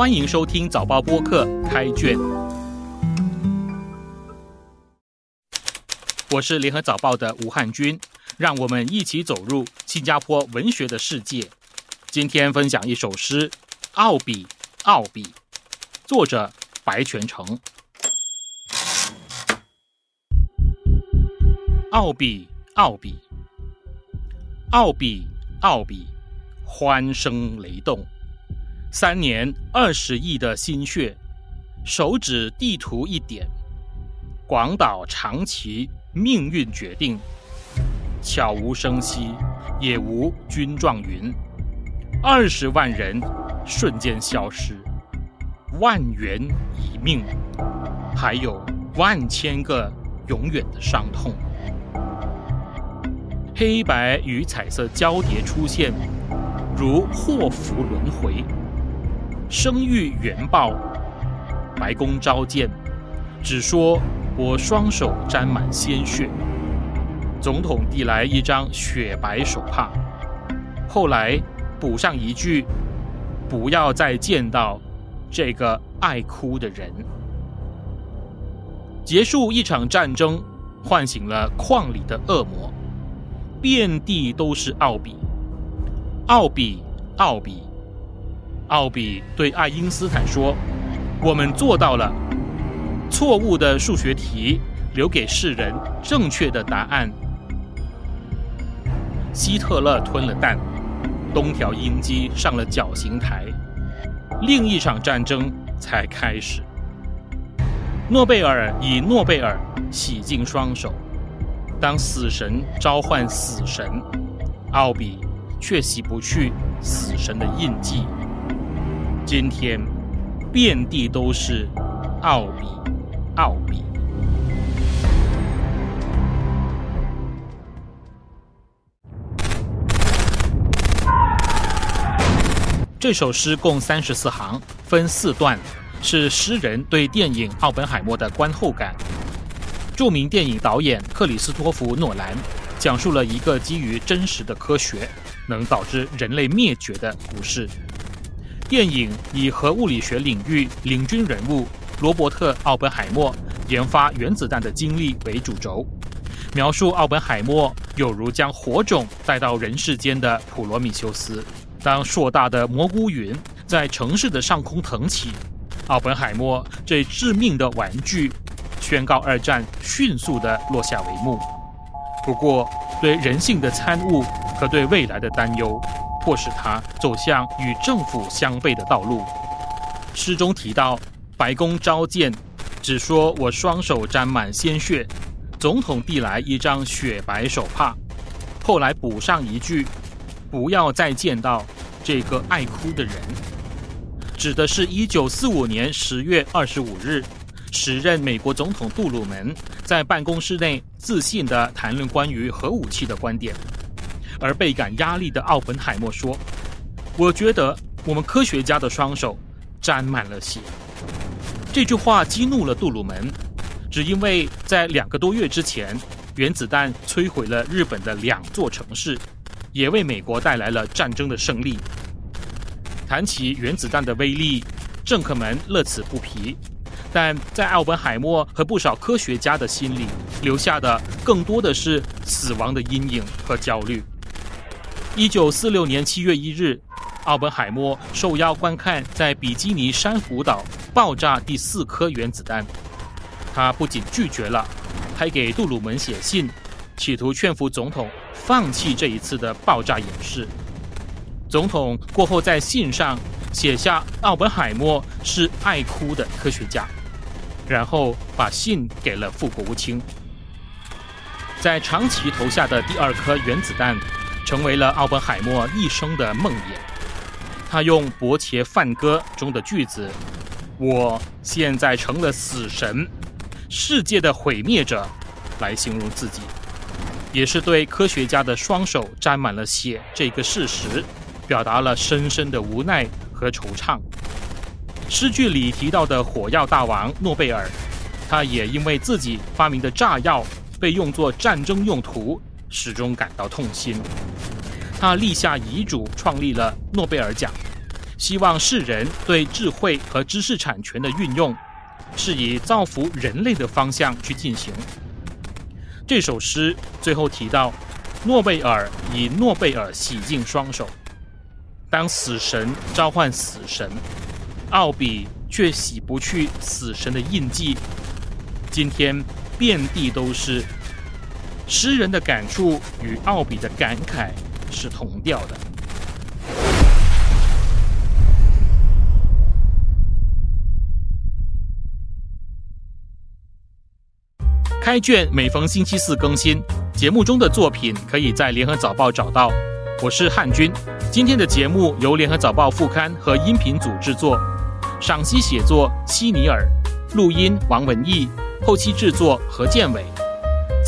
欢迎收听早报播客开卷，我是联合早报的吴汉军，让我们一起走入新加坡文学的世界。今天分享一首诗《奥比奥比》，作者白全成。奥比奥比，奥比奥比，欢声雷动。三年二十亿的心血，手指地图一点，广岛长崎命运决定，悄无声息，也无军状云，二十万人瞬间消失，万元一命，还有万千个永远的伤痛，黑白与彩色交叠出现，如祸福轮回。声誉原报，白宫召见，只说我双手沾满鲜血。总统递来一张雪白手帕，后来补上一句：不要再见到这个爱哭的人。结束一场战争，唤醒了矿里的恶魔，遍地都是奥比，奥比，奥比。奥比对爱因斯坦说：“我们做到了。错误的数学题留给世人正确的答案。”希特勒吞了蛋，东条英机上了绞刑台，另一场战争才开始。诺贝尔以诺贝尔洗净双手，当死神召唤死神，奥比却洗不去死神的印记。今天，遍地都是奥比，奥比。这首诗共三十四行，分四段，是诗人对电影《奥本海默》的观后感。著名电影导演克里斯托弗·诺兰讲述了一个基于真实的科学能导致人类灭绝的故事。电影以核物理学领域领军人物罗伯特·奥本海默研发原子弹的经历为主轴，描述奥本海默有如将火种带到人世间的普罗米修斯。当硕大的蘑菇云在城市的上空腾起，奥本海默这致命的玩具宣告二战迅速地落下帷幕。不过，对人性的参悟和对未来的担忧。迫使他走向与政府相悖的道路。诗中提到，白宫召见，只说我双手沾满鲜血，总统递来一张雪白手帕，后来补上一句：“不要再见到这个爱哭的人。”指的是一九四五年十月二十五日，时任美国总统杜鲁门在办公室内自信地谈论关于核武器的观点。而倍感压力的奥本海默说：“我觉得我们科学家的双手沾满了血。”这句话激怒了杜鲁门，只因为在两个多月之前，原子弹摧毁了日本的两座城市，也为美国带来了战争的胜利。谈起原子弹的威力，政客们乐此不疲，但在奥本海默和不少科学家的心里，留下的更多的是死亡的阴影和焦虑。一九四六年七月一日，奥本海默受邀观看在比基尼珊瑚岛爆炸第四颗原子弹。他不仅拒绝了，还给杜鲁门写信，企图劝服总统放弃这一次的爆炸演示。总统过后在信上写下奥本海默是爱哭的科学家，然后把信给了副国务卿。在长崎投下的第二颗原子弹。成为了奥本海默一生的梦魇。他用《伯切梵歌》中的句子：“我现在成了死神，世界的毁灭者”来形容自己，也是对科学家的双手沾满了血这个事实，表达了深深的无奈和惆怅。诗句里提到的火药大王诺贝尔，他也因为自己发明的炸药被用作战争用途。始终感到痛心。他立下遗嘱，创立了诺贝尔奖，希望世人对智慧和知识产权的运用，是以造福人类的方向去进行。这首诗最后提到，诺贝尔以诺贝尔洗净双手，当死神召唤死神，奥比却洗不去死神的印记。今天遍地都是。诗人的感触与奥比的感慨是同调的。开卷每逢星期四更新，节目中的作品可以在联合早报找到。我是汉军，今天的节目由联合早报副刊和音频组制作，赏析写作希尼尔，录音王文义，后期制作何建伟。